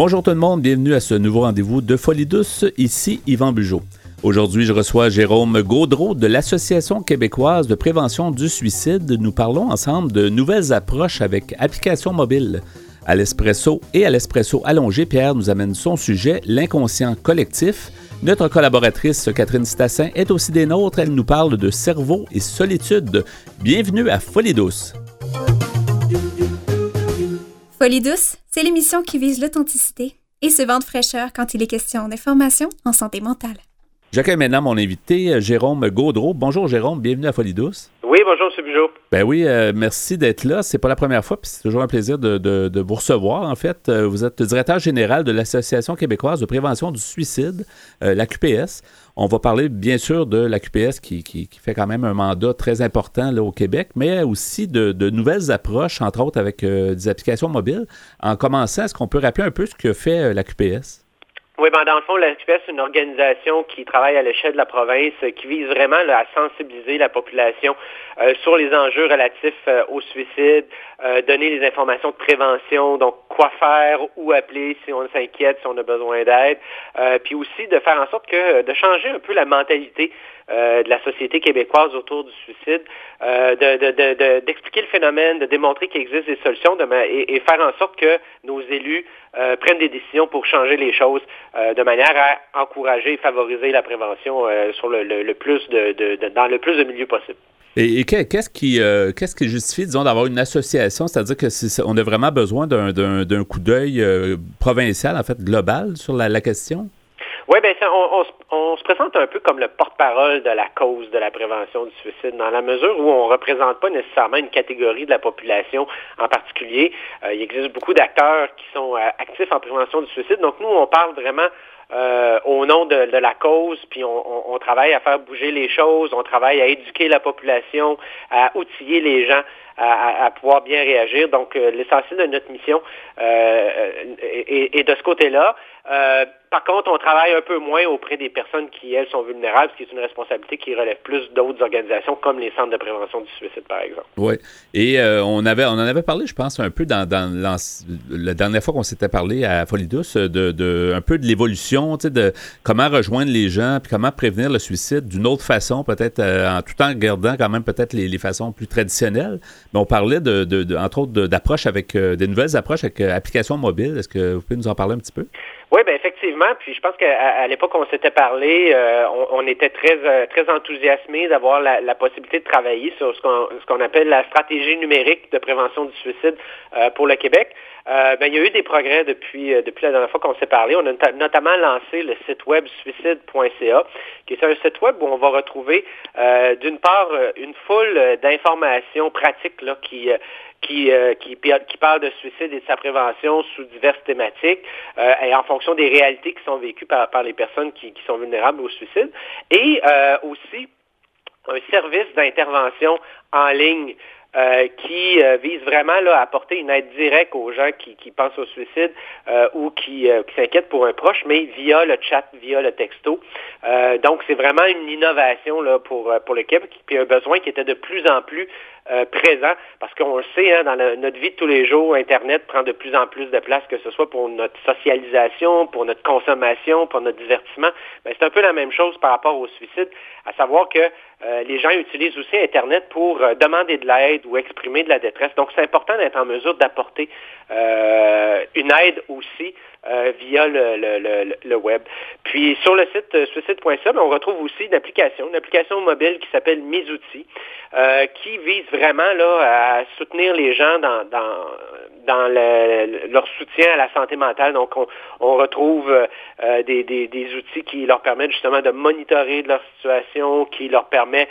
Bonjour tout le monde, bienvenue à ce nouveau rendez-vous de Folie douce. Ici Yvan Bugeaud. Aujourd'hui, je reçois Jérôme Gaudreau de l'Association québécoise de prévention du suicide. Nous parlons ensemble de nouvelles approches avec applications mobiles. À l'espresso et à l'espresso allongé, Pierre nous amène son sujet, l'inconscient collectif. Notre collaboratrice Catherine Stassin est aussi des nôtres. Elle nous parle de cerveau et solitude. Bienvenue à Folie douce. Folie douce, c'est l'émission qui vise l'authenticité et se vend de fraîcheur quand il est question d'information en santé mentale. J'accueille maintenant mon invité, Jérôme Gaudreau. Bonjour Jérôme, bienvenue à Folie douce. Oui, bonjour, M. Bugeaud. Ben oui, euh, merci d'être là. C'est pas la première fois, puis c'est toujours un plaisir de, vous recevoir. En fait, euh, vous êtes le directeur général de l'Association québécoise de prévention du suicide, euh, la QPS. On va parler bien sûr de la QPS qui, qui, fait quand même un mandat très important là, au Québec, mais aussi de, de nouvelles approches, entre autres avec des applications mobiles. En commençant, est-ce qu'on peut rappeler un peu ce que fait la QPS? Oui, ben dans le fond, la QPS, c'est une organisation qui travaille à l'échelle de la province, qui vise vraiment à sensibiliser la population euh, sur les enjeux relatifs euh, au suicide, euh, donner les informations de prévention, donc quoi faire, où appeler si on s'inquiète, si on a besoin d'aide, puis aussi de faire en sorte que de changer un peu la mentalité de la société québécoise autour du suicide, d'expliquer le phénomène, de démontrer qu'il existe des solutions et, faire en sorte que nos élus prennent des décisions pour changer les choses de manière à encourager et favoriser la prévention sur le, plus dans le plus de milieux possible. Et, qu'est-ce qui, euh, qui justifie, disons, d'avoir une association, c'est-à-dire que on a vraiment besoin d'un, coup d'œil euh, provincial, en fait, global sur la, question? Oui, bien, on, se présente un peu comme le porte-parole de la cause de la prévention du suicide, dans la mesure où on ne représente pas nécessairement une catégorie de la population en particulier. Euh, il existe beaucoup d'acteurs qui sont actifs en prévention du suicide. Donc, nous, on parle vraiment euh, au nom de, la cause, puis on, travaille à faire bouger les choses, on travaille à éduquer la population, à outiller les gens à, pouvoir bien réagir. Donc, euh, l'essentiel de notre mission euh, est, de ce côté-là. Par contre, on travaille un peu moins auprès des personnes qui, elles, sont vulnérables, ce qui est une responsabilité qui relève plus d'autres organisations, comme les centres de prévention du suicide, par exemple. Oui. Et euh, on, avait, on en avait parlé, je pense, un peu dans, la dernière fois qu'on s'était parlé à Folie Douce, de, un peu de l'évolution, de comment rejoindre les gens, puis comment prévenir le suicide d'une autre façon, peut-être euh, en tout en gardant quand même peut-être les, façons plus traditionnelles. On parlait, de, entre autres, d'approches avec euh, des nouvelles approches avec applications mobiles. Est-ce que vous pouvez nous en parler un petit peu? Oui, ben effectivement. Puis je pense qu'à l'époque on s'était parlé, euh, on, était très euh, très enthousiasmés d'avoir la, possibilité de travailler sur ce qu'on ce qu'on appelle la stratégie numérique de prévention du suicide euh, pour le Québec. Ben, il y a eu des progrès depuis, depuis la dernière fois qu'on s'est parlé. On a notamment lancé le site web suicide.ca, qui est un site web où on va retrouver d'une part une foule d'informations pratiques là, qui, qui, euh, qui, qui, parle de suicide et de sa prévention sous diverses thématiques euh, et en fonction des réalités qui sont vécues par, par les personnes qui, qui, sont vulnérables au suicide. Et euh, aussi un service d'intervention en ligne euh, qui euh, vise vraiment là, à apporter une aide directe aux gens qui, qui pensent au suicide euh, ou qui, qui s'inquiètent pour un proche, mais via le chat, via le texto. donc, c'est vraiment une innovation là, pour, pour l'équipe, puis un besoin qui était de plus en plus présent, parce qu'on le sait, hein, dans notre vie de tous les jours, Internet prend de plus en plus de place, que ce soit pour notre socialisation, pour notre consommation, pour notre divertissement. Ben, c'est un peu la même chose par rapport au suicide, à savoir que les gens utilisent aussi Internet pour demander de l'aide, ou exprimer de la détresse. Donc, c'est important d'être en mesure d'apporter euh, une aide aussi euh, via le, web. Puis, sur le site euh, suicide.ca, on retrouve aussi une application, une application mobile qui s'appelle Mes outils, qui vise vraiment là, à soutenir les gens dans, dans dans leur soutien à la santé mentale. Donc, on, retrouve des, outils qui leur permettent justement de monitorer leur situation, qui leur permet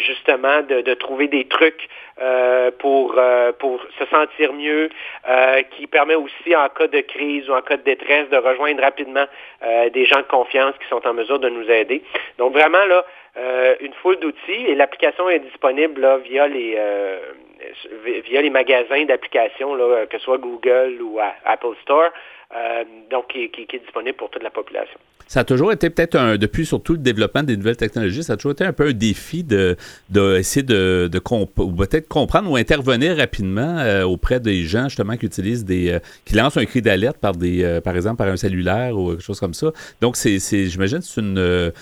justement de, trouver des trucs euh, pour, euh, pour se sentir mieux, euh, qui permet aussi en cas de crise ou en cas détresse de rejoindre rapidement des gens de confiance qui sont en mesure de nous aider. Donc vraiment là, une foule d'outils et l'application est disponible là, via les via les magasins d'applications, que ce soit Google ou Apple Store, donc qui, est disponible pour toute la population. Ça a toujours été peut-être un, depuis surtout le développement des nouvelles technologies, ça a toujours été un peu un défi de, essayer de, de peut-être comprendre ou intervenir rapidement auprès des gens justement qui utilisent des, qui lancent un cri d'alerte par des, par exemple par un cellulaire ou quelque chose comme ça. Donc c'est, j'imagine, c'est une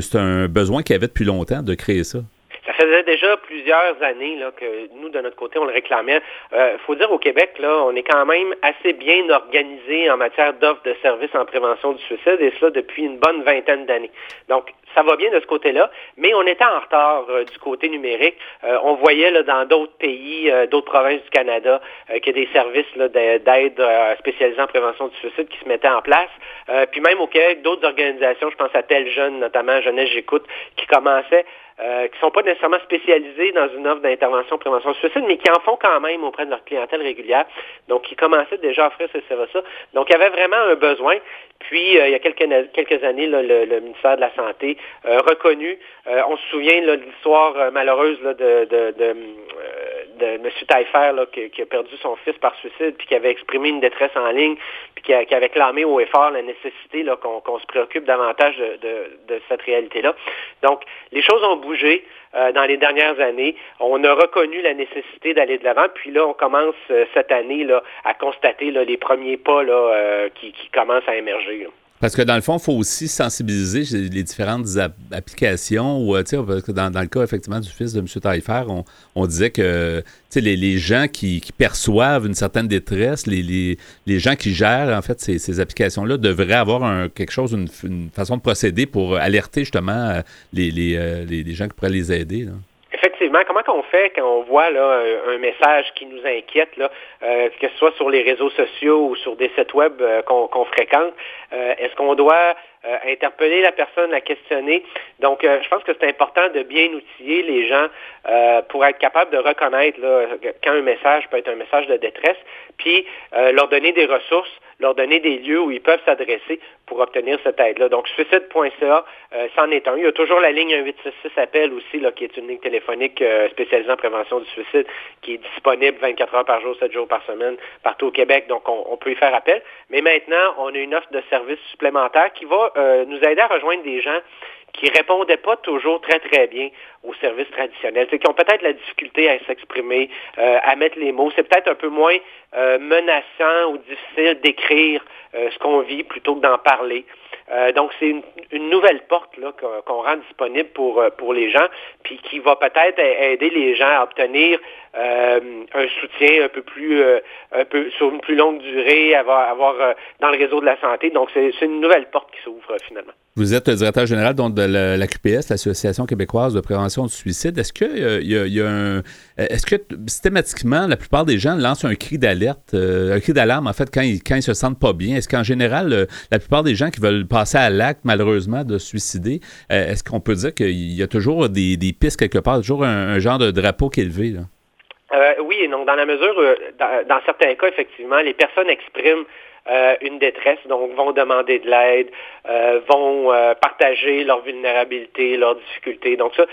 c'est un, besoin qu'il y avait depuis longtemps de créer ça. Ça faisait déjà plusieurs années là, que nous, de notre côté, on le réclamait. Il euh, faut dire au Québec, là, on est quand même assez bien organisé en matière d'offres de services en prévention du suicide, et cela depuis une bonne vingtaine d'années. Donc, ça va bien de ce côté-là, mais on était en retard euh, du côté numérique. Euh, on voyait là, dans d'autres pays, d'autres provinces du Canada, qu'il y a des services d'aide spécialisés en prévention du suicide qui se mettaient en place. puis même au Québec, d'autres organisations, je pense à Tel Jeune, notamment Jeunesse J'écoute, qui commençaient euh, qui ne sont pas nécessairement spécialisés dans une offre d'intervention prévention suicide, mais qui en font quand même auprès de leur clientèle régulière. Donc, qui commençaient déjà à offrir ce service-là. Donc, il y avait vraiment un besoin. Puis, euh, il y a quelques, quelques années, le, ministère de la Santé a reconnu, euh, on se souvient de l'histoire malheureuse de, de, de, de M. Taillefer qui, a perdu son fils par suicide, puis qui avait exprimé une détresse en ligne, puis qui, avait clamé au effort la nécessité qu'on se préoccupe davantage de, cette réalité-là. Donc, les choses ont euh, dans les dernières années. On a reconnu la nécessité d'aller de l'avant, puis là, on commence euh, cette année à constater les premiers pas euh, qui, commencent à émerger. Parce que dans le fond, il faut aussi sensibiliser les différentes applications. Ou, parce que dans, le cas effectivement du fils de M. Taillefer, on, disait que les, les gens qui, perçoivent une certaine détresse, les, les, gens qui gèrent en fait ces, applications-là devraient avoir quelque chose, une, façon de procéder pour alerter justement euh, les, euh, les, gens qui pourraient les aider. Là effectivement, comment qu'on fait quand on voit un, message qui nous inquiète, euh, que ce soit sur les réseaux sociaux ou sur des sites web euh, qu'on fréquente, euh, est-ce qu'on doit interpeller la personne, la questionner? Donc, je pense que c'est important de bien outiller les gens pour être capable de reconnaître là, quand un message peut être un message de détresse, puis leur donner des ressources leur donner des lieux où ils peuvent s'adresser pour obtenir cette aide-là. Donc, suicide.ca, euh, c'en est un. Il y a toujours la ligne 1866 appel aussi, là, qui est une ligne téléphonique euh, spécialisée en prévention du suicide, qui est disponible 24 heures par jour, 7 jours par semaine, partout au Québec. Donc, on, peut y faire appel. Mais maintenant, on a une offre de services supplémentaire qui va euh, nous aider à rejoindre des gens qui répondaient pas toujours très, très bien aux services traditionnels. Qui ont peut-être la difficulté à s'exprimer, euh, à mettre les mots. C'est peut-être un peu moins euh, menaçant ou difficile d'écrire euh, ce qu'on vit plutôt que d'en parler. donc, c'est une, nouvelle porte là, qu'on, rend disponible pour, pour les gens, puis qui va peut-être aider les gens à obtenir un soutien un peu plus, un peu sur une plus longue durée, avoir, avoir dans le réseau de la santé. Donc, c'est, c'est une nouvelle porte qui s'ouvre finalement. Vous êtes directeur général de la, QPS, l'Association québécoise de prévention du suicide. Est-ce que euh, y, a, un, est-ce que systématiquement la plupart des gens lancent un cri d'alerte, euh, un cri d'alarme en fait quand ils quand ils se sentent pas bien Est-ce qu'en général euh, la plupart des gens qui veulent passer à l'acte malheureusement de se suicider, est-ce qu'on peut dire qu'il y a toujours des, pistes quelque part, toujours un, genre de drapeau qui est levé oui et non. Dans la mesure, dans certains cas effectivement, les personnes expriment euh, une détresse, donc vont demander de l'aide, euh, vont euh, partager leur vulnérabilité, leurs difficultés. Donc ça,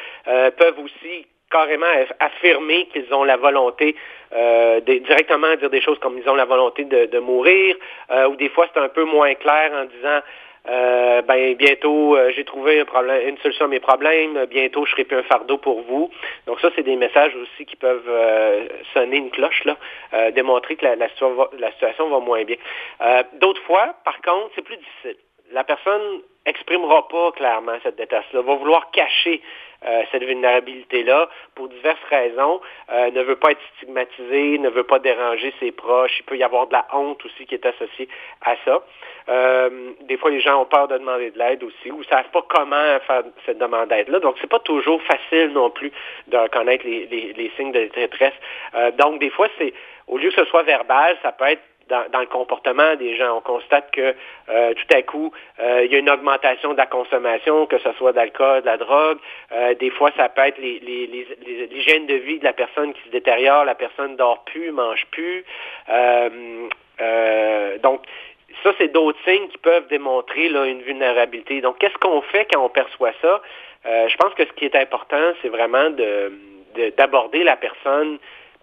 peuvent aussi carrément affirmer qu'ils ont la volonté de, directement dire des choses comme ils ont la volonté de, mourir, ou des fois c'est un peu moins clair en disant euh, ben bientôt euh, j'ai trouvé une solution à mes problèmes, bientôt je serai plus un fardeau pour vous. Donc ça, c'est des messages aussi qui peuvent euh, sonner une cloche, là, démontrer que la, la, situation va moins bien. D'autres fois, par contre, c'est plus difficile. La personne exprimera pas clairement cette détresse-là, va vouloir cacher euh, cette vulnérabilité-là pour diverses raisons, euh, ne veut pas être stigmatisé, ne veut pas déranger ses proches, il peut y avoir de la honte aussi qui est associée à ça. Euh, des fois, les gens ont peur de demander de l'aide aussi ou ne savent pas comment faire cette demande d'aide-là. Donc, c'est pas toujours facile non plus de reconnaître les, les signes de détresse. donc, des fois, c'est au lieu que ce soit verbal, ça peut être dans, le comportement des gens. On constate que euh, tout à coup, euh, il y a une augmentation de la consommation, que ce soit d'alcool, de la drogue. Euh, des fois, ça peut être l'hygiène de vie de la personne qui se détériore, la personne dort plus, mange plus. donc, ça, c'est d'autres signes qui peuvent démontrer là, une vulnérabilité. Donc, qu'est-ce qu'on fait quand on perçoit ça? je pense que ce qui est important, c'est vraiment de d'aborder la personne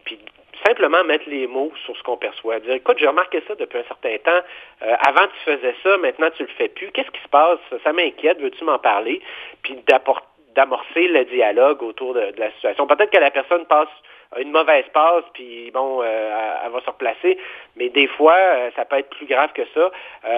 puis simplement mettre les mots sur ce qu'on perçoit. Dire, écoute, j'ai remarqué ça depuis un certain temps. Euh, avant, tu faisais ça, maintenant, tu le fais plus. Qu'est-ce qui se passe? Ça m'inquiète. Veux-tu m'en parler? Puis d'amorcer le dialogue autour de, la situation. Peut-être que la personne passe une mauvaise passe, puis bon, euh, elle, va se replacer. Mais des fois, euh, ça peut être plus grave que ça.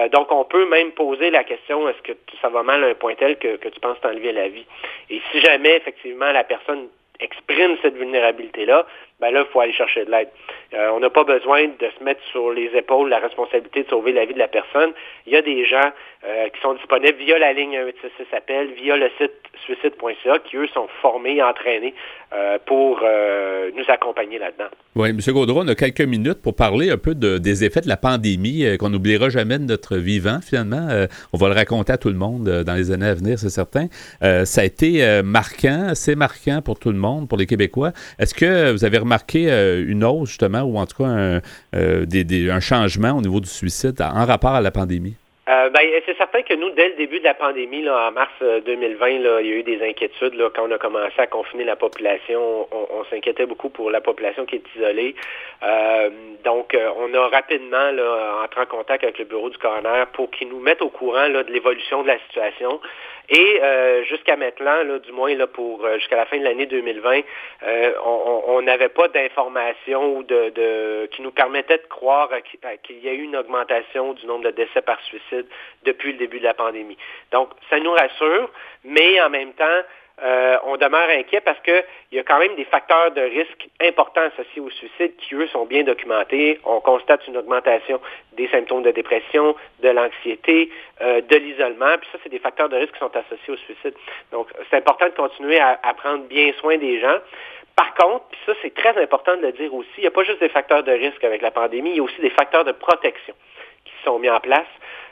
donc, on peut même poser la question est-ce que ça va mal à un point tel que, que tu penses t'enlever la vie? Et si jamais, effectivement, la personne exprime cette vulnérabilité-là, ben là, il faut aller chercher de l'aide. Euh, on n'a pas besoin de se mettre sur les épaules la responsabilité de sauver la vie de la personne. Il y a des gens euh, qui sont disponibles via la ligne 1866 appel, via le site suicide.ca, qui eux sont formés, entraînés euh, pour nous accompagner là-dedans. Oui, M. Gaudreau, on a quelques minutes pour parler un peu des effets de la pandémie qu'on n'oubliera jamais de notre vivant, finalement. on va le raconter à tout le monde dans les années à venir, c'est certain. ça a été marquant, c'est marquant pour tout le monde, pour les Québécois. Est-ce que vous avez remarqué une hausse, justement, ou en tout cas un, un changement au niveau du suicide en rapport à la pandémie? Euh, ben, c'est certain que nous, dès le début de la pandémie, en mars 2020, euh, il y a eu des inquiétudes. Quand on a commencé à confiner la population, on, s'inquiétait beaucoup pour la population qui est isolée. Euh, donc, on a rapidement entré en contact avec le bureau du coroner pour qu'ils nous mettent au courant de l'évolution de la situation. Et jusqu'à maintenant, du moins pour jusqu'à la fin de l'année 2020, on n'avait pas d'informations qui nous permettaient de croire qu'il y a eu une augmentation du nombre de décès par suicide depuis le début de la pandémie. Donc, ça nous rassure, mais en même temps, euh, on demeure inquiet parce qu'il y a quand même des facteurs de risque importants associés au suicide qui, eux, sont bien documentés. On constate une augmentation des symptômes de dépression, de l'anxiété, euh, de l'isolement. Puis ça, c'est des facteurs de risque qui sont associés au suicide. Donc, c'est important de continuer à, à, prendre bien soin des gens. Par contre, puis ça, c'est très important de le dire aussi, il n'y a pas juste des facteurs de risque avec la pandémie, il y a aussi des facteurs de protection qui sont mis en place.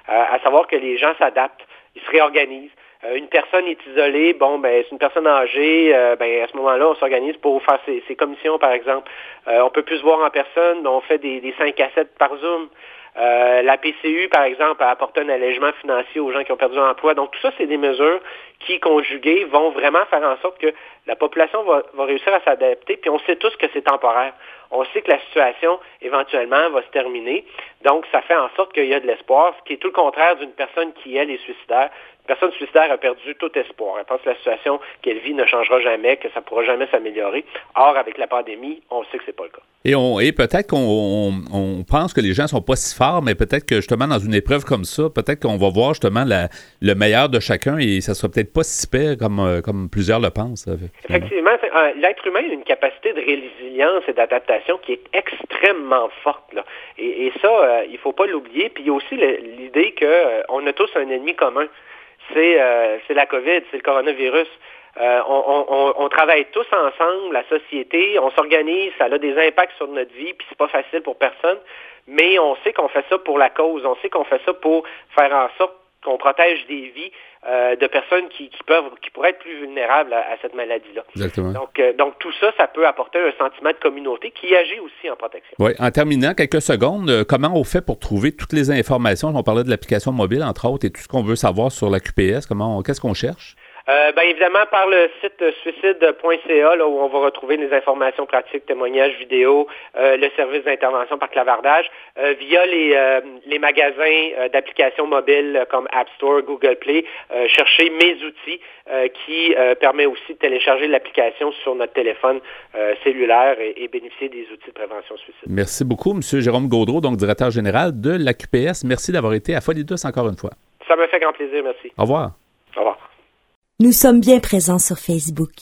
Euh, à savoir que les gens s'adaptent, ils se réorganisent. Euh, une personne est isolée, bon, ben, c'est une personne âgée, euh, ben, à ce moment-là, on s'organise pour faire ses, commissions, par exemple. on peut plus se voir en personne, on fait des, des 5 à 7 par Zoom. La PCU, par exemple, a apporté un allègement financier aux gens qui ont perdu l'emploi. Donc, tout ça, c'est des mesures qui, conjuguées, vont vraiment faire en sorte que la population va, va réussir à s'adapter. Puis, on sait tous que c'est temporaire on sait que la situation éventuellement va se terminer. Donc, ça fait en sorte qu'il y a de l'espoir, ce qui est tout le contraire d'une personne qui, elle, est suicidaire. Personne suicidaire a perdu tout espoir. Elle pense que la situation qu'elle vit ne changera jamais, que ça ne pourra jamais s'améliorer. Or, avec la pandémie, on sait que ce n'est pas le cas. Et, on, et peut-être qu'on on, pense que les gens ne sont pas si forts, mais peut-être que justement, dans une épreuve comme ça, peut-être qu'on va voir justement le meilleur de chacun et ça ne sera peut-être pas si pire comme, euh, comme plusieurs le pensent. Effectivement, euh, l'être humain a une capacité de résilience et d'adaptation qui est extrêmement forte. Là. Et, ça, euh, il ne faut pas l'oublier. Puis il y a aussi l'idée qu'on euh, a tous un ennemi commun. Euh, c'est la COVID, c'est le coronavirus. On, on, travaille tous ensemble, la société, on s'organise, ça a des impacts sur notre vie, puis c'est pas facile pour personne, mais on sait qu'on fait ça pour la cause, on sait qu'on fait ça pour faire en sorte qu'on protège des vies euh, de personnes qui, peuvent, qui pourraient être plus vulnérables à, cette maladie-là. Exactement. Donc, euh, donc, tout ça, ça peut apporter un sentiment de communauté qui agit aussi en protection. Oui. En terminant, quelques secondes, euh, comment on fait pour trouver toutes les informations? On parlait de l'application mobile, entre autres, et tout ce qu'on veut savoir sur la QPS. Comment, qu'est-ce qu'on cherche? Euh, ben, évidemment, par le site suicide.ca, là, où on va retrouver les informations pratiques, témoignages, vidéos, euh, le service d'intervention par clavardage, euh, via les, les magasins d'applications mobiles comme App Store, Google Play, chercher mes outils qui permet aussi de télécharger l'application sur notre téléphone cellulaire et, bénéficier des outils de prévention suicide. Merci beaucoup, M. Jérôme Gaudreau, donc directeur général de la QPS. Merci d'avoir été à Folie encore une fois. Ça me fait grand plaisir, merci. Au revoir. Au revoir. Nous sommes bien présents sur Facebook.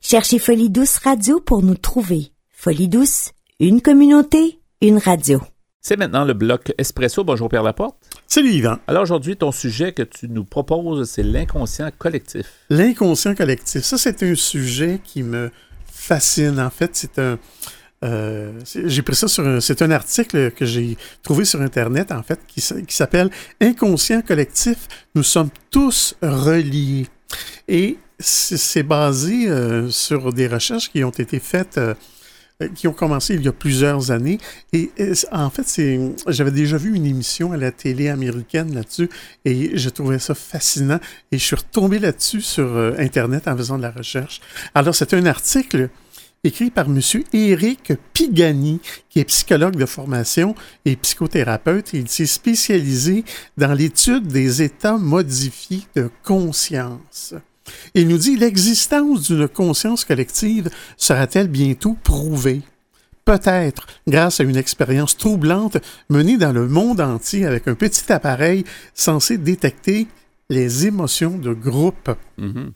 Cherchez Folie Douce Radio pour nous trouver. Folie Douce, une communauté, une radio. C'est maintenant le bloc Espresso. Bonjour Pierre Laporte. Salut Yvan. Alors aujourd'hui, ton sujet que tu nous proposes, c'est l'inconscient collectif. L'inconscient collectif. Ça, c'est un sujet qui me fascine. En fait, c'est un... Euh, j'ai pris ça sur un, c'est un article que j'ai trouvé sur internet en fait qui, qui s'appelle Inconscient collectif. Nous sommes tous reliés. Et c'est basé euh, sur des recherches qui ont été faites, euh, qui ont commencé il y a plusieurs années. Et, en fait, j'avais déjà vu une émission à la télé américaine là-dessus et je trouvais ça fascinant. Et je suis retombé là-dessus sur euh, Internet en faisant de la recherche. Alors, c'est un article écrit par M. Éric Pigani, qui est psychologue de formation et psychothérapeute. Il s'est spécialisé dans l'étude des états modifiés de conscience. Il nous dit l'existence d'une conscience collective sera-t-elle bientôt prouvée? Peut-être grâce à une expérience troublante menée dans le monde entier avec un petit appareil censé détecter les émotions de groupe. Mhm.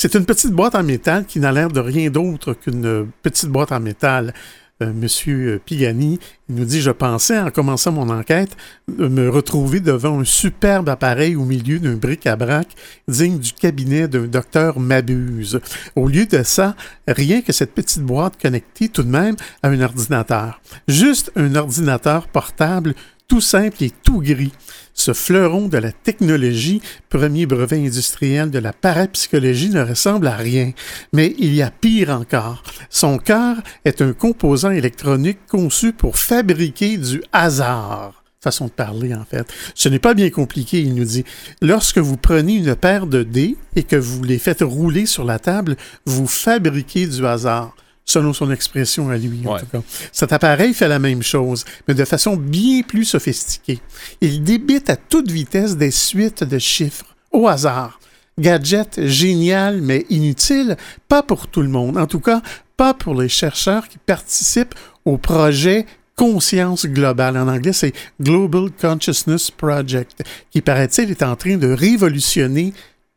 C'est une petite boîte en métal qui n'a l'air de rien d'autre qu'une petite boîte en métal. Euh, Monsieur Pigani nous dit Je pensais, en commençant mon enquête, me retrouver devant un superbe appareil au milieu d'un bric-à-brac digne du cabinet d'un docteur Mabuse. Au lieu de ça, rien que cette petite boîte connectée tout de même à un ordinateur. Juste un ordinateur portable tout simple et tout gris. Ce fleuron de la technologie, premier brevet industriel de la parapsychologie, ne ressemble à rien. Mais il y a pire encore. Son cœur est un composant électronique conçu pour fabriquer du hasard façon de parler en fait. Ce n'est pas bien compliqué, il nous dit. Lorsque vous prenez une paire de dés et que vous les faites rouler sur la table, vous fabriquez du hasard selon son expression à lui, en Ouais. tout cas. Cet appareil fait la même chose, mais de façon bien plus sophistiquée. Il débite à toute vitesse des suites de chiffres, au hasard. Gadget génial, mais inutile, pas pour tout le monde. En tout cas, pas pour les chercheurs qui participent au projet Conscience globale. En anglais, c'est Global Consciousness Project, qui, paraît-il, est en train de révolutionner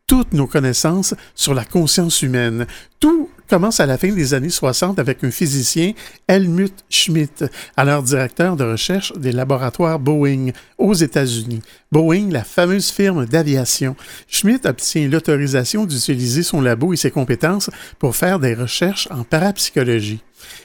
toutes nos connaissances sur la conscience humaine. Tout commence à la fin des années 60 avec un physicien, Helmut Schmidt, alors directeur de recherche des laboratoires Boeing aux États-Unis. Boeing, la fameuse firme d'aviation. Schmidt obtient l'autorisation d'utiliser son labo et ses compétences pour faire des recherches en parapsychologie.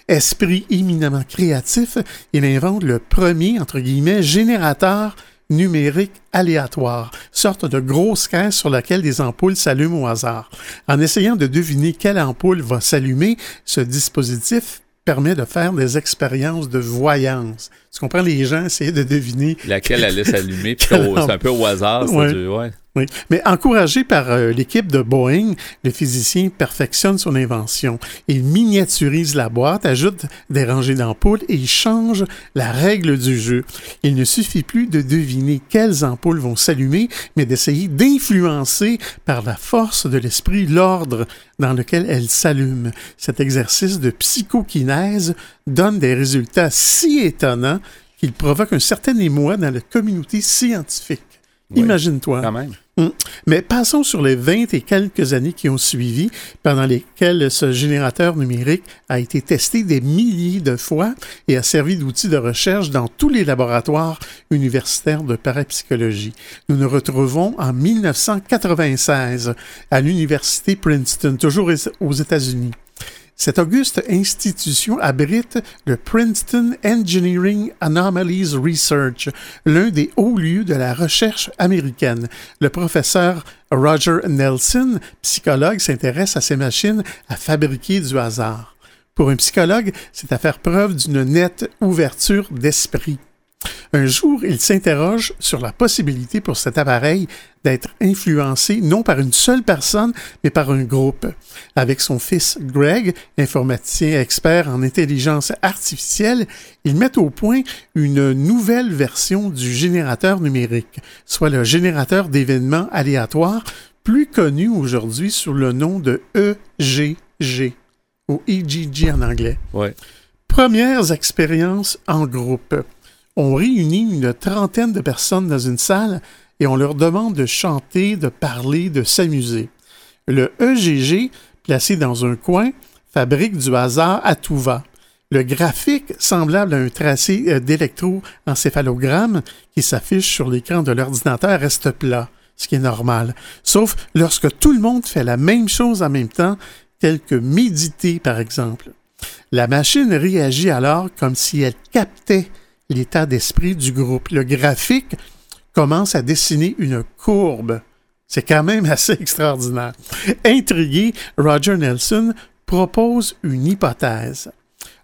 Esprit éminemment créatif, il invente le premier, entre guillemets, générateur numérique aléatoire, sorte de grosse caisse sur laquelle des ampoules s'allument au hasard. En essayant de deviner quelle ampoule va s'allumer, ce dispositif permet de faire des expériences de voyance. Tu comprends, les gens essayaient de deviner Laquelle allait s'allumer, c'est un peu au hasard. Ouais. du- ouais. Oui. Mais encouragé par euh, l'équipe de Boeing, le physicien perfectionne son invention. Il miniaturise la boîte, ajoute des rangées d'ampoules et il change la règle du jeu. Il ne suffit plus de deviner quelles ampoules vont s'allumer, mais d'essayer d'influencer par la force de l'esprit l'ordre dans lequel elles s'allument. Cet exercice de psychokinèse donne des résultats si étonnants qu'il provoque un certain émoi dans la communauté scientifique. Imagine-toi. Quand même. Mm. Mais passons sur les 20 et quelques années qui ont suivi, pendant lesquelles ce générateur numérique a été testé des milliers de fois et a servi d'outil de recherche dans tous les laboratoires universitaires de parapsychologie. Nous nous retrouvons en 1996 à l'université Princeton, toujours aux États-Unis. Cette auguste institution abrite le Princeton Engineering Anomalies Research, l'un des hauts lieux de la recherche américaine. Le professeur Roger Nelson, psychologue, s'intéresse à ces machines à fabriquer du hasard. Pour un psychologue, c'est à faire preuve d'une nette ouverture d'esprit. Un jour, il s'interroge sur la possibilité pour cet appareil d'être influencé non par une seule personne, mais par un groupe. Avec son fils Greg, informaticien expert en intelligence artificielle, ils mettent au point une nouvelle version du générateur numérique, soit le générateur d'événements aléatoires, plus connu aujourd'hui sous le nom de EGG, ou EGG en anglais. Ouais. Premières expériences en groupe. On réunit une trentaine de personnes dans une salle et on leur demande de chanter, de parler, de s'amuser. Le EGG, placé dans un coin, fabrique du hasard à tout va. Le graphique, semblable à un tracé euh, d'électroencéphalogramme qui s'affiche sur l'écran de l'ordinateur, reste plat, ce qui est normal. Sauf lorsque tout le monde fait la même chose en même temps, tel que méditer par exemple. La machine réagit alors comme si elle captait l'état d'esprit du groupe. Le graphique commence à dessiner une courbe. C'est quand même assez extraordinaire. Intrigué, Roger Nelson propose une hypothèse.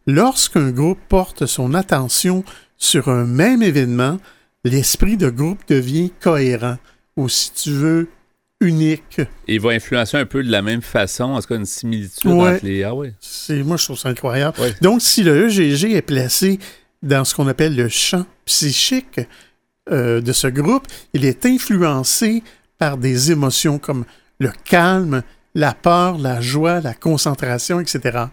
Lorsqu'un groupe porte son attention sur un même événement, l'esprit de groupe devient cohérent, ou si tu veux, unique. Et il va influencer un peu de la même façon, qu'il y a une similitude Ouais. entre les... Ah. C'est, moi, je trouve ça incroyable. Ouais. Donc, si le EGG est placé dans ce qu'on appelle le champ psychique euh, de ce groupe, il est influencé par des émotions comme le calme, la peur, la joie, la concentration, etc.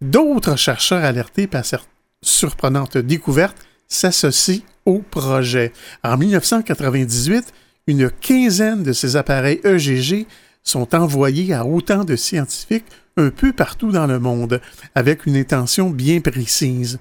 D'autres chercheurs alertés par cette surprenante découverte s'associent au projet. En 1998, une quinzaine de ces appareils EGG sont envoyés à autant de scientifiques un peu partout dans le monde, avec une intention bien précise.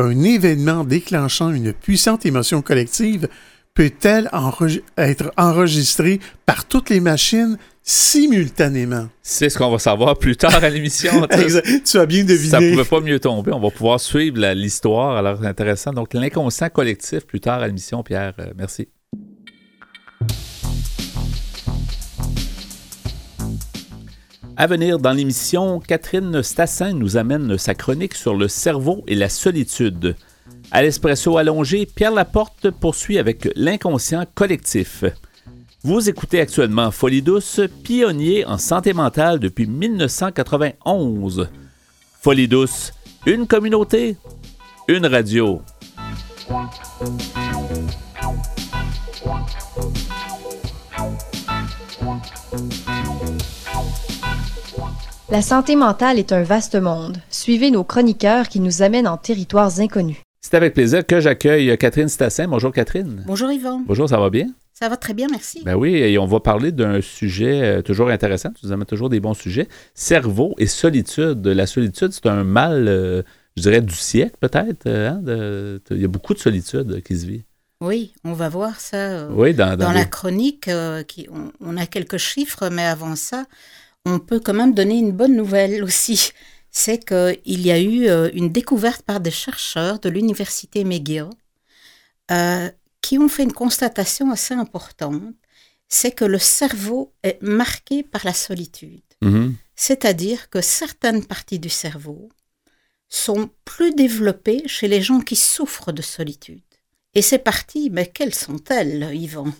Un événement déclenchant une puissante émotion collective peut-elle enre- être enregistré par toutes les machines simultanément? C'est ce qu'on va savoir plus tard à l'émission. Tu as bien deviné. Ça pouvait pas mieux tomber. On va pouvoir suivre la- l'histoire. Alors, c'est intéressant. Donc, l'inconscient collectif plus tard à l'émission, Pierre. Euh, merci. À venir dans l'émission, Catherine Stassin nous amène sa chronique sur le cerveau et la solitude. À l'espresso allongé, Pierre Laporte poursuit avec l'inconscient collectif. Vous écoutez actuellement Folie douce, pionnier en santé mentale depuis 1991. Folie douce, une communauté, une radio. La santé mentale est un vaste monde. Suivez nos chroniqueurs qui nous amènent en territoires inconnus. C'est avec plaisir que j'accueille Catherine Stassin. Bonjour Catherine. Bonjour Yvon. Bonjour, ça va bien? Ça va très bien, merci. Ben oui, et on va parler d'un sujet euh, toujours intéressant. Tu nous amènes toujours des bons sujets. Cerveau et solitude. La solitude, c'est un mal, euh, je dirais, du siècle peut-être. euh, hein, de- Il y a beaucoup de solitude qui se vit. Oui, on va voir ça euh, Oui, dans, dans dans les- la chronique. euh, qui, on, on a quelques chiffres, mais avant ça, on peut quand même donner une bonne nouvelle aussi. C'est qu'il y a eu euh, une découverte par des chercheurs de l'université McGill euh, qui ont fait une constatation assez importante. C'est que le cerveau est marqué par la solitude. Mhm. C'est-à-dire que certaines parties du cerveau sont plus développées chez les gens qui souffrent de solitude. Et ces parties, mais quelles sont-elles, Yvan?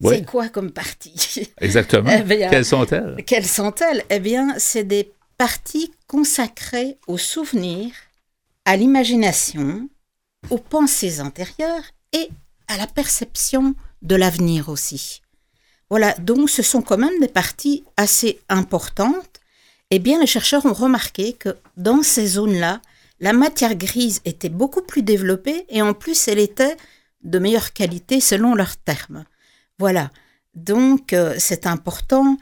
Oui. C'est quoi comme parties Exactement. Eh bien, Quelles sont-elles? Quelles sont-elles? Eh bien, c'est des parties consacrées aux souvenirs, à l'imagination, aux pensées intérieures et à la perception de l'avenir aussi. Voilà, donc ce sont quand même des parties assez importantes. Eh bien, les chercheurs ont remarqué que dans ces zones-là, la matière grise était beaucoup plus développée et en plus, elle était de meilleure qualité selon leurs termes. Voilà, donc euh, c'est important.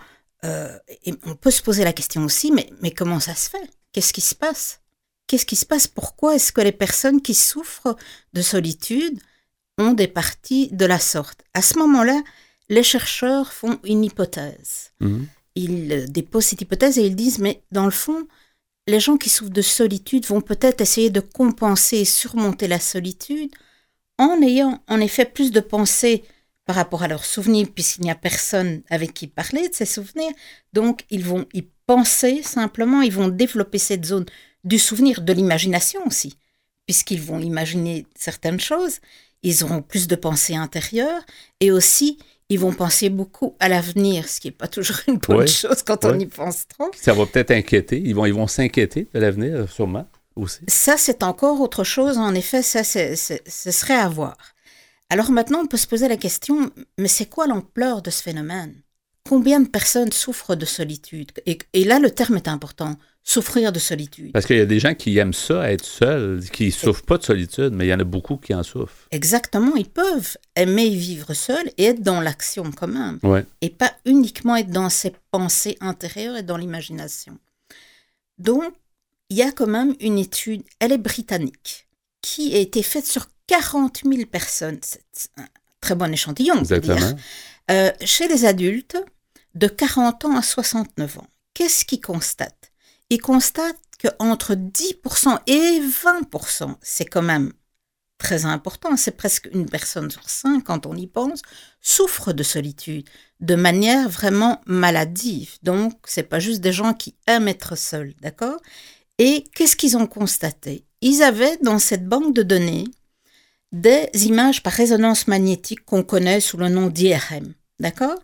euh, et on peut se poser la question aussi, mais, mais comment ça se fait? Qu'est-ce qui se passe? Qu'est-ce qui se passe? Pourquoi est-ce que les personnes qui souffrent de solitude ont des parties de la sorte? À ce moment-là, les chercheurs font une hypothèse. Mhm. Ils euh, déposent cette hypothèse et ils disent, mais dans le fond, les gens qui souffrent de solitude vont peut-être essayer de compenser et surmonter la solitude en ayant en effet plus de pensées par rapport à leurs souvenirs, puisqu'il n'y a personne avec qui parler de ces souvenirs. Donc, ils vont y penser simplement, ils vont développer cette zone du souvenir, de l'imagination aussi, puisqu'ils vont imaginer certaines choses, ils auront plus de pensées intérieures, et aussi, ils vont penser beaucoup à l'avenir, ce qui n'est pas toujours une bonne Oui, chose quand on y pense trop. Ça va peut-être inquiéter. Ils vont ils vont s'inquiéter de l'avenir, sûrement, aussi. Ça, c'est encore autre chose. En effet, ça, ce serait à voir. Alors maintenant, on peut se poser la question, mais c'est quoi l'ampleur de ce phénomène? Combien de personnes souffrent de solitude? Et, et là, le terme est important, souffrir de solitude. Parce qu'il y a des gens qui aiment ça, être seuls, qui ne souffrent pas de solitude, mais il y en a beaucoup qui en souffrent. Exactement, ils peuvent aimer vivre seuls et être dans l'action quand même, Ouais. et pas uniquement être dans ses pensées intérieures et dans l'imagination. Donc, il y a quand même une étude, elle est britannique, qui a été faite sur 40 000 personnes. C'est un très bon échantillon, dire. Euh, chez les adultes de 40 ans à 69 ans. Qu'est-ce qu'ils constatent? Ils constatent qu'entre 10% et 20%, c'est quand même très important, c'est presque une personne sur cinq quand on y pense, souffre de solitude de manière vraiment maladive. Donc, c'est pas juste des gens qui aiment être seuls, d'accord? Et qu'est-ce qu'ils ont constaté? Ils avaient dans cette banque de données des images par résonance magnétique qu'on connaît sous le nom d'IRM, d'accord?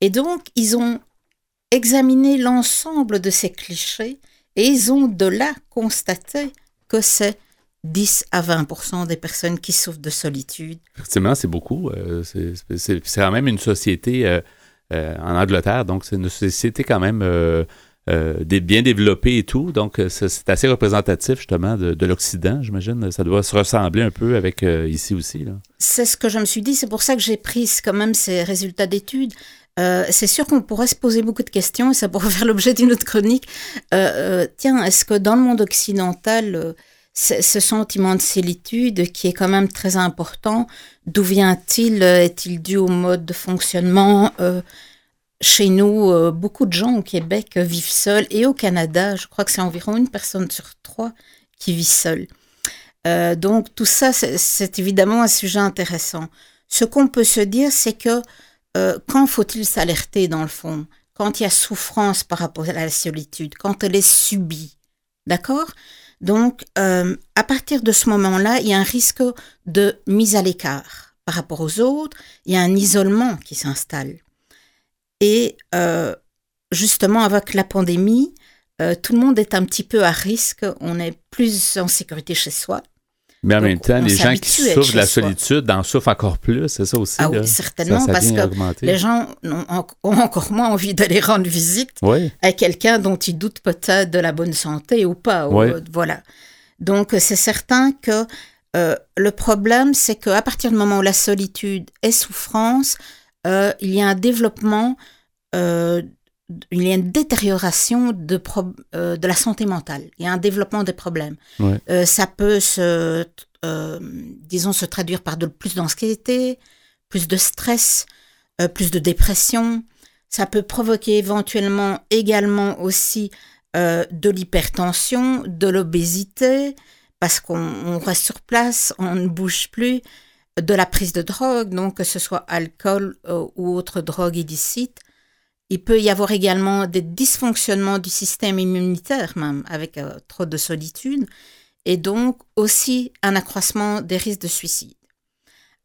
Et donc, ils ont examiné l'ensemble de ces clichés et ils ont de là constaté que c'est 10 à 20% des personnes qui souffrent de solitude. Effectivement, c'est beaucoup. Euh, c'est quand même une société euh, euh, en Angleterre, donc c'est une société quand même bien développée et tout. Donc, c'est assez représentatif justement de, l'Occident, j'imagine. Ça doit se ressembler un peu avec ici aussi. C'est ce que je me suis dit. C'est pour ça que j'ai pris quand même ces résultats d'études. c'est sûr qu'on pourrait se poser beaucoup de questions et ça pourrait faire l'objet d'une autre chronique. tiens, est-ce que dans le monde occidental, ce sentiment de solitude qui est quand même très important. D'où vient-il Est-il dû au mode de fonctionnement euh, Chez nous, euh, beaucoup de gens au Québec vivent seuls et au Canada, je crois que c'est environ une personne sur trois qui vit seule. Euh, donc tout ça, c'est évidemment un sujet intéressant. Ce qu'on peut se dire, c'est que quand faut-il s'alerter dans le fond? Quand il y a souffrance par rapport à la solitude, quand elle est subie, d'accord? Donc, euh, à partir de ce moment-là, il y a un risque de mise à l'écart par rapport aux autres, il y a un isolement qui s'installe. Et euh, justement, avec la pandémie, euh, tout le monde est un petit peu à risque, on est plus en sécurité chez soi. Mais en même temps, les gens qui souffrent de la solitude en souffrent encore plus, c'est ça aussi. Ah oui, certainement, parce que les gens ont, encore moins envie d'aller rendre visite à quelqu'un dont ils doutent peut-être de la bonne santé ou pas. voilà. Donc, c'est certain que euh, le problème, c'est qu'à partir du moment où la solitude est souffrance, euh, il y a un développement, euh, il y a une détérioration de, de la santé mentale. Il y a un développement des problèmes. ça peut se, disons, se traduire par de plus d'anxiété, plus de stress, plus de dépression. Ça peut provoquer éventuellement également aussi euh, de l'hypertension, de l'obésité, parce qu'on reste sur place, on ne bouge plus, de la prise de drogue, donc que ce soit alcool euh, ou autre drogue illicite. Il peut y avoir également des dysfonctionnements du système immunitaire, même avec euh, trop de solitude, et donc aussi un accroissement des risques de suicide.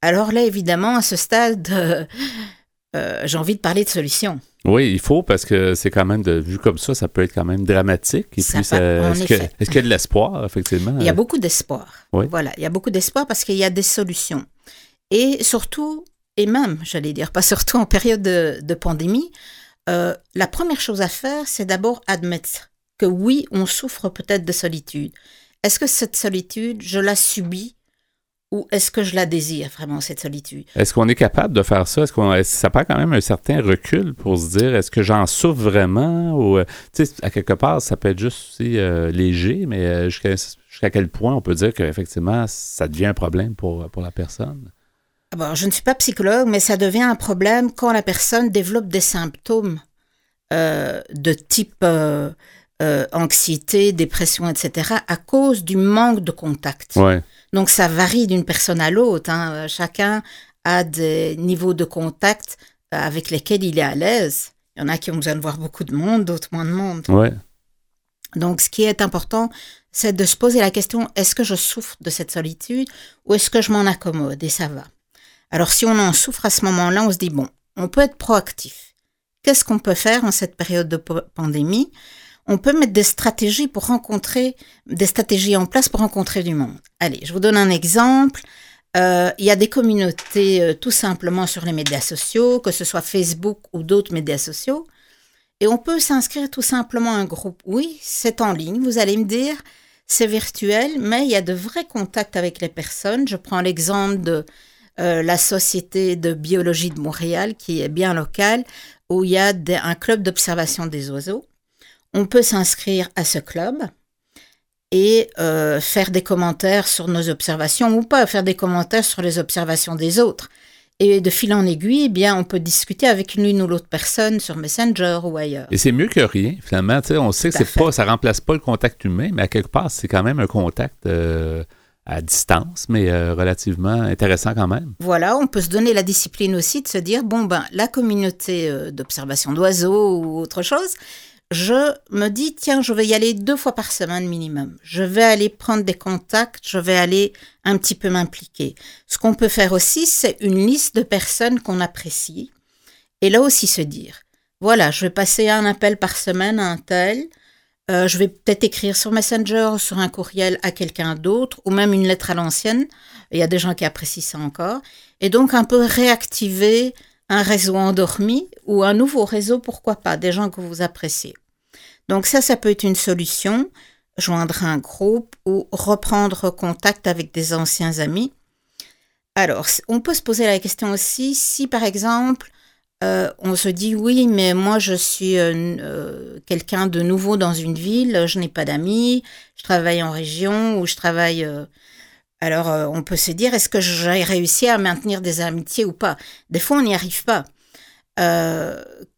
Alors là, évidemment, à ce stade, j'ai envie de parler de solutions. Oui, il faut parce que c'est quand même, de, vu comme ça, ça peut être quand même dramatique. Et puis, est-ce, qu'il y a de l'espoir, effectivement? Il y a beaucoup d'espoir. Oui. Voilà, il y a beaucoup d'espoir parce qu'il y a des solutions. Et surtout, et même, j'allais dire, pas surtout en période de, pandémie, euh, la première chose à faire, c'est d'abord admettre que oui, on souffre peut-être de solitude. Est-ce que cette solitude, je la subis ou est-ce que je la désire vraiment, cette solitude? Est-ce qu'on est capable de faire ça? Est-ce qu'on ça prend quand même un certain recul pour se dire est-ce que j'en souffre vraiment? Ou euh, à quelque part, ça peut être juste aussi euh, léger, mais euh, jusqu'à quel point on peut dire qu'effectivement, ça devient un problème pour, pour la personne? Ah bon, je ne suis pas psychologue, mais ça devient un problème quand la personne développe des symptômes de type anxiété, dépression, etc., à cause du manque de contact. Ouais. Donc ça varie d'une personne à l'autre. Hein. Chacun a des niveaux de contact euh, avec lesquels il est à l'aise. Il y en a qui ont besoin de voir beaucoup de monde, d'autres moins de monde. Ouais. Donc ce qui est important, c'est de se poser la question, est-ce que je souffre de cette solitude ou est-ce que je m'en accommode et ça va? Alors si on en souffre à ce moment-là, on se dit, bon, on peut être proactif. Qu'est-ce qu'on peut faire en cette période de pandémie? On peut mettre des stratégies pour rencontrer, des stratégies en place pour rencontrer du monde. Allez, je vous donne un exemple. Euh, il y a des communautés euh, tout simplement sur les médias sociaux, que ce soit Facebook ou d'autres médias sociaux. Et on peut s'inscrire tout simplement à un groupe. Oui, c'est en ligne, vous allez me dire, c'est virtuel, mais il y a de vrais contacts avec les personnes. Je prends l'exemple de euh, la Société de biologie de Montréal, qui est bien locale, où il y a un club d'observation des oiseaux on peut s'inscrire à ce club et euh, faire des commentaires sur nos observations ou pas, faire des commentaires sur les observations des autres. Et de fil en aiguille, eh bien, on peut discuter avec l'une ou l'autre personne sur Messenger ou ailleurs. Et c'est mieux que rien, finalement. on sait que c'est pas, ça remplace pas le contact humain, mais à quelque part, c'est quand même un contact euh, à distance, mais euh, relativement intéressant quand même. Voilà, on peut se donner la discipline aussi de se dire, bon, ben, la communauté d'observation d'oiseaux ou autre chose, je me dis, tiens, je vais y aller deux fois par semaine minimum. Je vais aller prendre des contacts, je vais aller un petit peu m'impliquer. Ce qu'on peut faire aussi, c'est une liste de personnes qu'on apprécie Et là aussi se dire, voilà, je vais passer un appel par semaine à un tel, euh, je vais peut-être écrire sur Messenger ou sur un courriel à quelqu'un d'autre, ou même une lettre à l'ancienne. Il y a des gens qui apprécient ça encore. Et donc un peu réactiver un réseau endormi ou un nouveau réseau, pourquoi pas, des gens que vous appréciez. Donc ça, ça peut être une solution, joindre un groupe ou reprendre contact avec des anciens amis. Alors, on peut se poser la question aussi si, par exemple, euh, on se dit oui, mais moi je suis euh, euh, quelqu'un de nouveau dans une ville, je n'ai pas d'amis, je travaille en région ou je travaille. alors on peut se dire est-ce que j'ai réussi à maintenir des amitiés ou pas? Des fois on n'y arrive pas.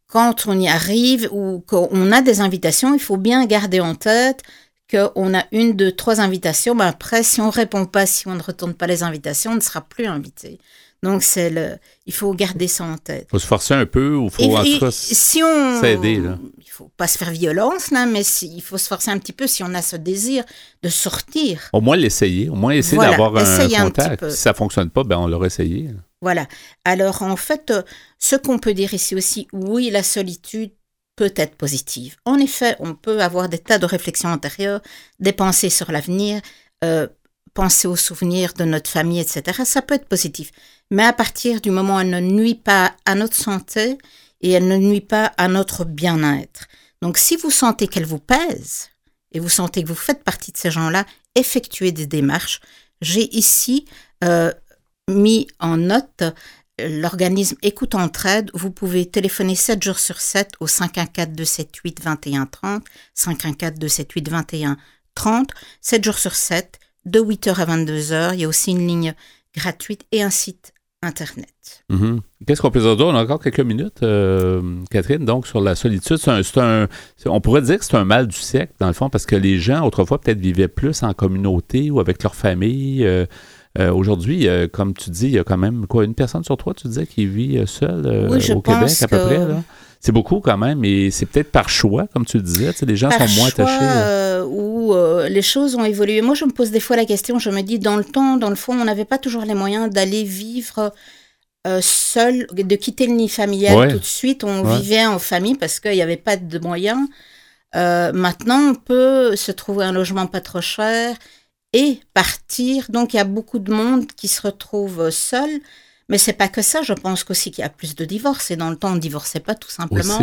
Quand on y arrive ou qu'on a des invitations, il faut bien garder en tête qu'on a une, deux, trois invitations. Mais après, si on répond pas, si on ne retourne pas les invitations, on ne sera plus invité. Donc, c'est le, il faut garder ça en tête. Il faut se forcer un peu ou faut en cas si on, s'aider. Là. Il faut pas se faire violence, là, mais il faut se forcer un petit peu si on a ce désir de sortir. Au moins l'essayer, au moins essayer d'avoir un contact. si ça fonctionne pas, ben on l'aurait essayé. Voilà. Alors, en fait, euh, ce qu'on peut dire ici aussi, oui, la solitude peut être positive. En effet, on peut avoir des tas de réflexions antérieures, des pensées sur l'avenir, euh, penser aux souvenirs de notre famille, etc. Ça peut être positif. Mais à partir du moment où elle ne nuit pas à notre santé et elle ne nuit pas à notre bien-être. Donc si vous sentez qu'elle vous pèse et vous sentez que vous faites partie de ces gens-là, effectuez des démarches. J'ai ici euh, mis en note l'organisme Écoute Entraide. Vous pouvez téléphoner 7 jours sur 7 au 514 278 21 30, 514 278 21 30, 7 jours sur 7 de 8h à 22h. Il y a aussi une ligne gratuite et un site Internet. Mhm. Qu'est-ce qu'on peut dire? D'autre? On a encore quelques minutes, euh, Catherine. Donc, sur la solitude, c'est un, on pourrait dire que c'est un mal du siècle, dans le fond, parce que les gens, autrefois, peut-être vivaient plus en communauté ou avec leur famille. Euh, euh, aujourd'hui, comme tu dis, il y a quand même quoi, une personne sur trois, tu disais, qui vit seule au Québec à peu près. Là? C'est beaucoup quand même, et c'est peut-être par choix, comme tu le disais. les gens sont moins attachés. Euh, où euh, les choses ont évolué. Moi, je me pose des fois la question, je me dis, dans le temps, dans le fond, on n'avait pas toujours les moyens d'aller vivre euh, seul, de quitter le nid familial tout de suite. On vivait en famille parce qu'il n'y avait pas de moyens. maintenant, on peut se trouver un logement pas trop cher et partir. Donc, il y a beaucoup de monde qui se retrouve seul. Mais c'est pas que ça, je pense qu'aussi qu'il y a plus de divorces. Et dans le temps, on ne divorçait pas tout simplement.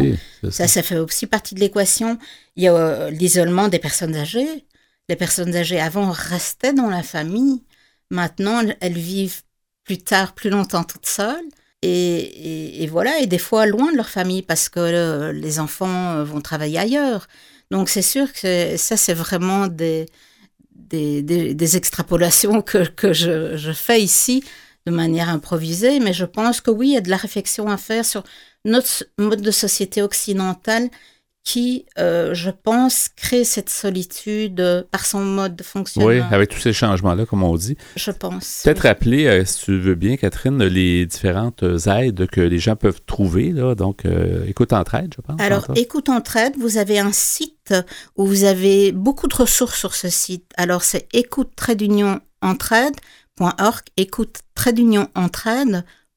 ça. ça. fait aussi partie de l'équation. Il y a euh, l'isolement des personnes âgées. Les personnes âgées avant restaient dans la famille. Maintenant, elles, vivent plus tard, plus longtemps toutes seules. Et, voilà, et des fois loin de leur famille parce que euh, les enfants euh, vont travailler ailleurs. Donc c'est sûr que ça, c'est vraiment des, des, des, extrapolations que, que je, je, fais ici de manière improvisée, mais je pense que oui, il y a de la réflexion à faire sur notre mode de société occidentale qui, euh, je pense, crée cette solitude euh, par son mode de fonctionnement. Oui, avec tous ces changements-là, comme on dit. Je pense. Peut-être rappeler, euh, si tu veux bien, Catherine, les différentes aides que les gens peuvent trouver. Là, donc, Écoute Entraide, je pense. Alors, Écoute Entraide, vous avez un site où vous avez beaucoup de ressources sur ce site. Alors, c'est écoute trait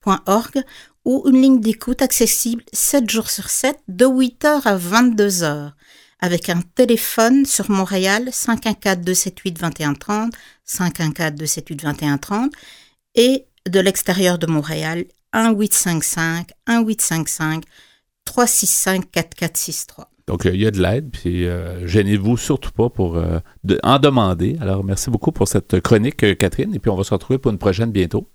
d'union entraide .org, écoute trait d'union entraide.org ou une ligne d'écoute accessible 7 jours sur 7 de 8h à 22h avec un téléphone sur Montréal 514 278 2130 514 278 2130 et de l'extérieur de Montréal 1855 1855 365 4463. Donc, il y a de l'aide, puis euh, gênez-vous surtout pas pour euh, en demander. Alors, merci beaucoup pour cette chronique, euh, Catherine, et puis on va se retrouver pour une prochaine bientôt.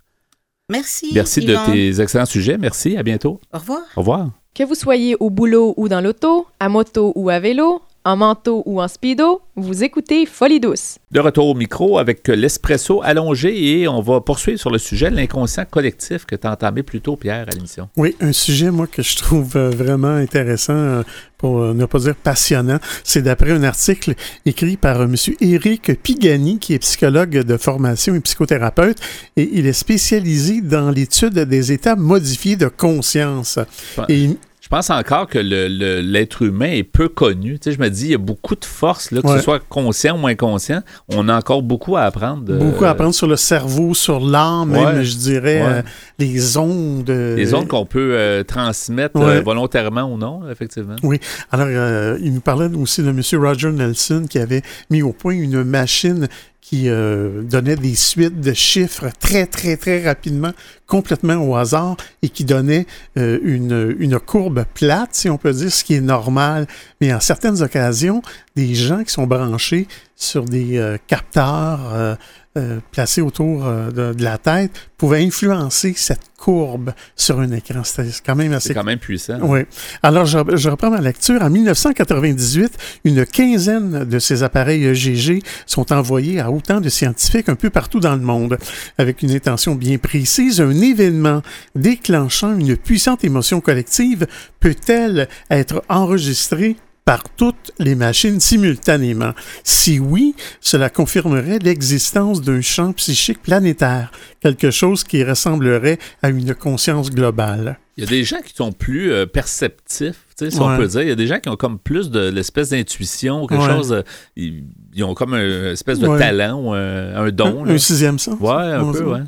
Merci. Merci de tes excellents sujets. Merci, à bientôt. Au revoir. Au revoir. Que vous soyez au boulot ou dans l'auto, à moto ou à vélo, en manteau ou en speedo, vous écoutez Folie douce. De retour au micro avec l'espresso allongé et on va poursuivre sur le sujet de l'inconscient collectif que tu as entamé plus tôt, Pierre, à l'émission. Oui, un sujet, moi, que je trouve euh, vraiment intéressant, euh, pour euh, ne pas dire passionnant. C'est d'après un article écrit par M. Éric Pigani, qui est psychologue de formation et psychothérapeute, et il est spécialisé dans l'étude des états modifiés de conscience. Et pense encore que l'être humain est peu connu. Tu sais, je me dis, il y a beaucoup de force, là, que Ouais. ce soit conscient ou inconscient. On a encore beaucoup à apprendre. euh, Beaucoup à apprendre sur le cerveau, sur l'âme, Ouais. même, je dirais, Ouais. euh, les ondes. euh, Les ondes qu'on peut euh, transmettre euh, volontairement ou non, effectivement. Oui. Alors, euh, il nous parlait aussi de M. Roger Nelson qui avait mis au point une machine qui euh, donnait des suites de chiffres très, très, très rapidement, complètement au hasard, et qui donnait euh, une, une courbe plate, si on peut dire, ce qui est normal. Mais en certaines occasions, des gens qui sont branchés sur des euh, capteurs euh, placés autour euh, de, de la tête pouvaient influencer cette courbe sur un écran. C'était quand même assez C'est quand même puissant. oui. Alors, je, je reprends ma lecture. En 1998, une quinzaine de ces appareils EGG sont envoyés à autant de scientifiques un peu partout dans le monde, avec une intention bien précise. Un événement déclenchant une puissante émotion collective peut-elle être enregistrée par toutes les machines simultanément? Si oui, cela confirmerait l'existence d'un champ psychique planétaire, quelque chose qui ressemblerait à une conscience globale. Il y a des gens qui sont plus euh, perceptifs, tu sais, si Ouais. on peut dire. Il y a des gens qui ont comme plus de l'espèce d'intuition, quelque Ouais. chose. euh, ils, ils ont comme un espèce de Ouais. talent un, don. Un, un sixième sens. Ouais, un peu, ouais.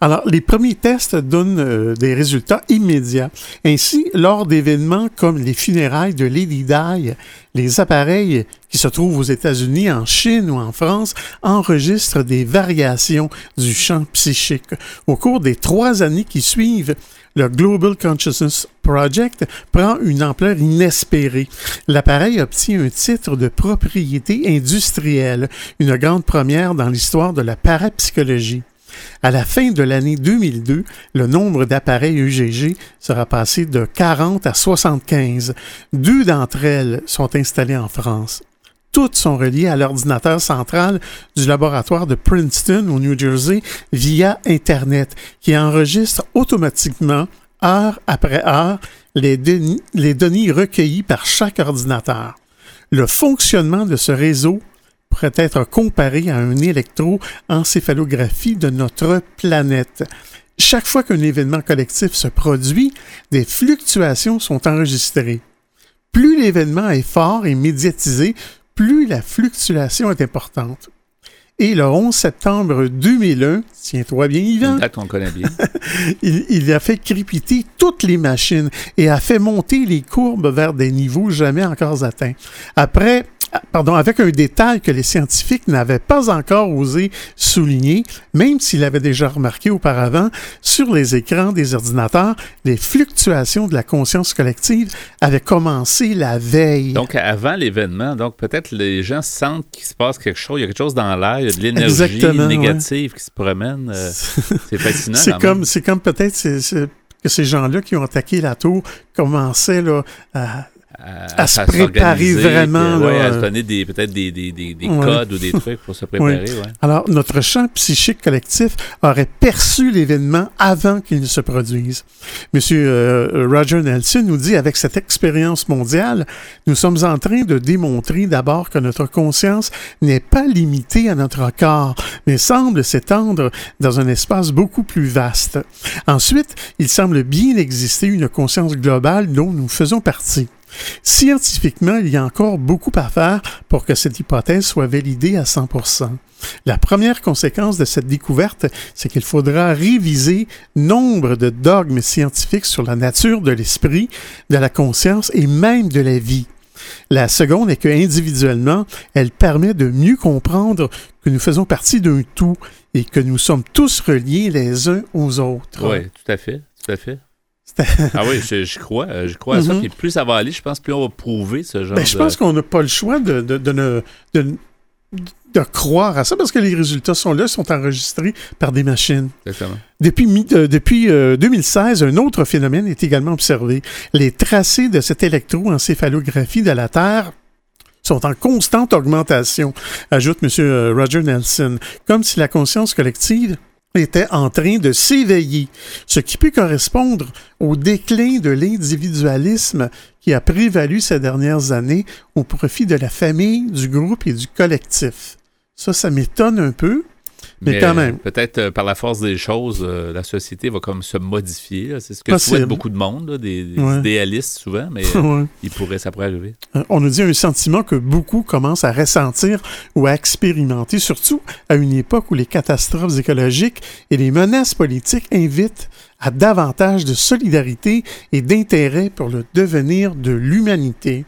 Alors, les premiers tests donnent euh, des résultats immédiats. Ainsi, lors d'événements comme les funérailles de Lady Di, les appareils qui se trouvent aux États-Unis, en Chine ou en France enregistrent des variations du champ psychique. Au cours des trois années qui suivent, le Global Consciousness Project prend une ampleur inespérée. L'appareil obtient un titre de propriété industrielle, une grande première dans l'histoire de la parapsychologie. À la fin de l'année 2002, le nombre d'appareils EGG sera passé de 40 à 75. Deux d'entre elles sont installées en France. Toutes sont reliées à l'ordinateur central du laboratoire de Princeton au New Jersey via Internet, qui enregistre automatiquement, heure après heure, les, données recueillies par chaque ordinateur. Le fonctionnement de ce réseau pourrait être comparé à un électroencéphalographie de notre planète. Chaque fois qu'un événement collectif se produit, des fluctuations sont enregistrées. Plus l'événement est fort et médiatisé, plus la fluctuation est importante. Et le 11 septembre 2001, tiens-toi bien Yvan, Une date qu'on connaît bien. il, il a fait crépiter toutes les machines et a fait monter les courbes vers des niveaux jamais encore atteints. Après, pardon, avec un détail que les scientifiques n'avaient pas encore osé souligner, même s'ils l'avaient déjà remarqué auparavant, sur les écrans des ordinateurs, les fluctuations de la conscience collective avaient commencé la veille. Donc, avant l'événement, donc peut-être les gens sentent qu'il se passe quelque chose, il y a quelque chose dans l'air, il y a de l'énergie négative qui se promène. euh, c'est fascinant. C'est comme, c'est comme peut-être que ces gens-là qui ont attaqué la tour commençaient là, à, à se préparer vraiment, puis, ouais, là, à se euh, donner des, peut-être des, des, des, des Ouais. codes ou des trucs pour se préparer. ouais. Alors, notre champ psychique collectif aurait perçu l'événement avant qu'il ne se produise. Monsieur euh, Roger Nelson nous dit, avec cette expérience mondiale, nous sommes en train de démontrer d'abord que notre conscience n'est pas limitée à notre corps, mais semble s'étendre dans un espace beaucoup plus vaste. Ensuite, il semble bien exister une conscience globale dont nous faisons partie. Scientifiquement, il y a encore beaucoup à faire pour que cette hypothèse soit validée à 100%. La première conséquence de cette découverte, c'est qu'il faudra réviser nombre de dogmes scientifiques sur la nature de l'esprit, de la conscience et même de la vie. La seconde est que individuellement, elle permet de mieux comprendre que nous faisons partie d'un tout et que nous sommes tous reliés les uns aux autres. Oui, tout à fait. Tout à fait. Ah oui, je, je crois, euh, je crois à ça. Mhm. Puis plus ça va aller, je pense, plus on va prouver ce genre Ben, je de... pense qu'on n'a pas le choix de, de, de ne- de- croire à ça parce que les résultats sont là, sont enregistrés par des machines. Exactement. Depuis, euh, depuis euh, 2016, un autre phénomène est également observé. Les tracés de cette électroencéphalographie de la Terre sont en constante augmentation, ajoute M. euh, Roger Nelson, comme si la conscience collective était en train de s'éveiller, ce qui peut correspondre au déclin de l'individualisme qui a prévalu ces dernières années au profit de la famille, du groupe et du collectif. Ça, ça m'étonne un peu Mais, quand même. Peut-être euh, par la force des choses, euh, la société va comme se modifier. C'est ce que Possible. souhaitent beaucoup de monde, là, des, des Ouais. idéalistes souvent, mais Ouais. il pourrait, ça pourrait arriver. Euh, On nous dit un sentiment que beaucoup commencent à ressentir ou à expérimenter, surtout à une époque où les catastrophes écologiques et les menaces politiques invitent à davantage de solidarité et d'intérêt pour le devenir de l'humanité.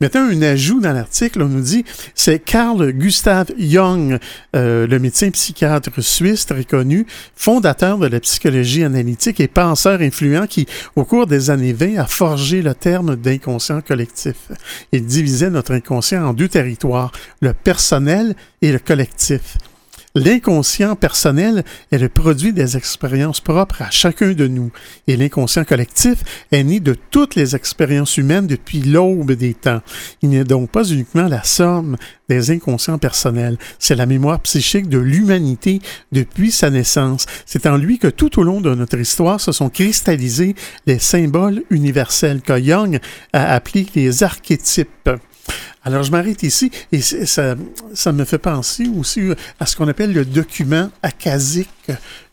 Mettons un ajout dans l'article, on nous dit, c'est Carl Gustav Jung, euh, le médecin psychiatre suisse très connu, fondateur de la psychologie analytique et penseur influent qui, au cours des années 20, a forgé le terme d'inconscient collectif. Il divisait notre inconscient en deux territoires, le personnel et le collectif. L'inconscient personnel est le produit des expériences propres à chacun de nous, et l'inconscient collectif est né de toutes les expériences humaines depuis l'aube des temps. Il n'est donc pas uniquement la somme des inconscients personnels, c'est la mémoire psychique de l'humanité depuis sa naissance. C'est en lui que tout au long de notre histoire se sont cristallisés les symboles universels que Jung a appelés les archétypes. Alors, je m'arrête ici et ça, ça me fait penser aussi à ce qu'on appelle le document akasique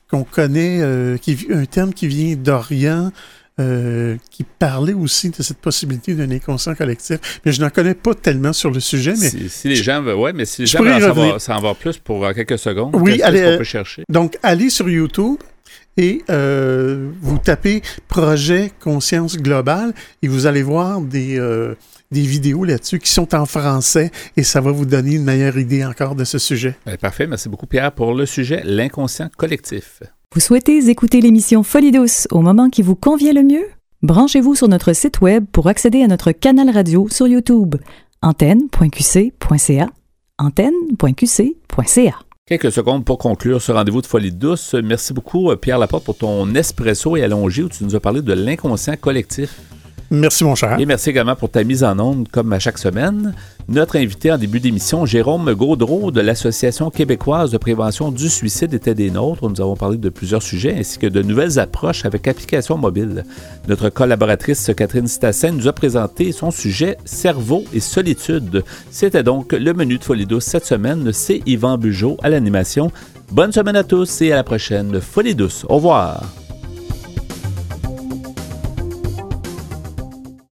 qu'on connaît, euh, qui, un terme qui vient d'Orient, euh, qui parlait aussi de cette possibilité d'un inconscient collectif. Mais je n'en connais pas tellement sur le sujet. Mais Si, si les gens veulent, ouais, mais si les gens veulent en savoir, plus pour euh, quelques secondes, Oui, qu'est-ce allez, qu'on euh, peut chercher? Donc, allez sur YouTube et euh, vous tapez Projet Conscience Globale et vous allez voir des, euh, des vidéos là-dessus qui sont en français et ça va vous donner une meilleure idée encore de ce sujet. Eh, parfait, merci beaucoup Pierre pour le sujet, l'inconscient collectif. Vous souhaitez écouter l'émission Folie douce au moment qui vous convient le mieux? Branchez-vous sur notre site web pour accéder à notre canal radio sur YouTube. antenne.qc.ca antenne.qc.ca Quelques secondes pour conclure ce rendez-vous de folie douce. Merci beaucoup, euh, Pierre Laporte, pour ton espresso et allongé où tu nous as parlé de l'inconscient collectif. Merci, mon cher. Et merci également pour ta mise en onde, comme à chaque semaine. Notre invité en début d'émission, Jérôme Gaudreau de l'Association québécoise de prévention du suicide, était des nôtres. Nous avons parlé de plusieurs sujets ainsi que de nouvelles approches avec application mobile. Notre collaboratrice Catherine Stassin nous a présenté son sujet Cerveau et solitude. C'était donc le menu de Folie douce cette semaine. C'est Yvan Bugeaud à l'animation. Bonne semaine à tous et à la prochaine Folie douce. Au revoir.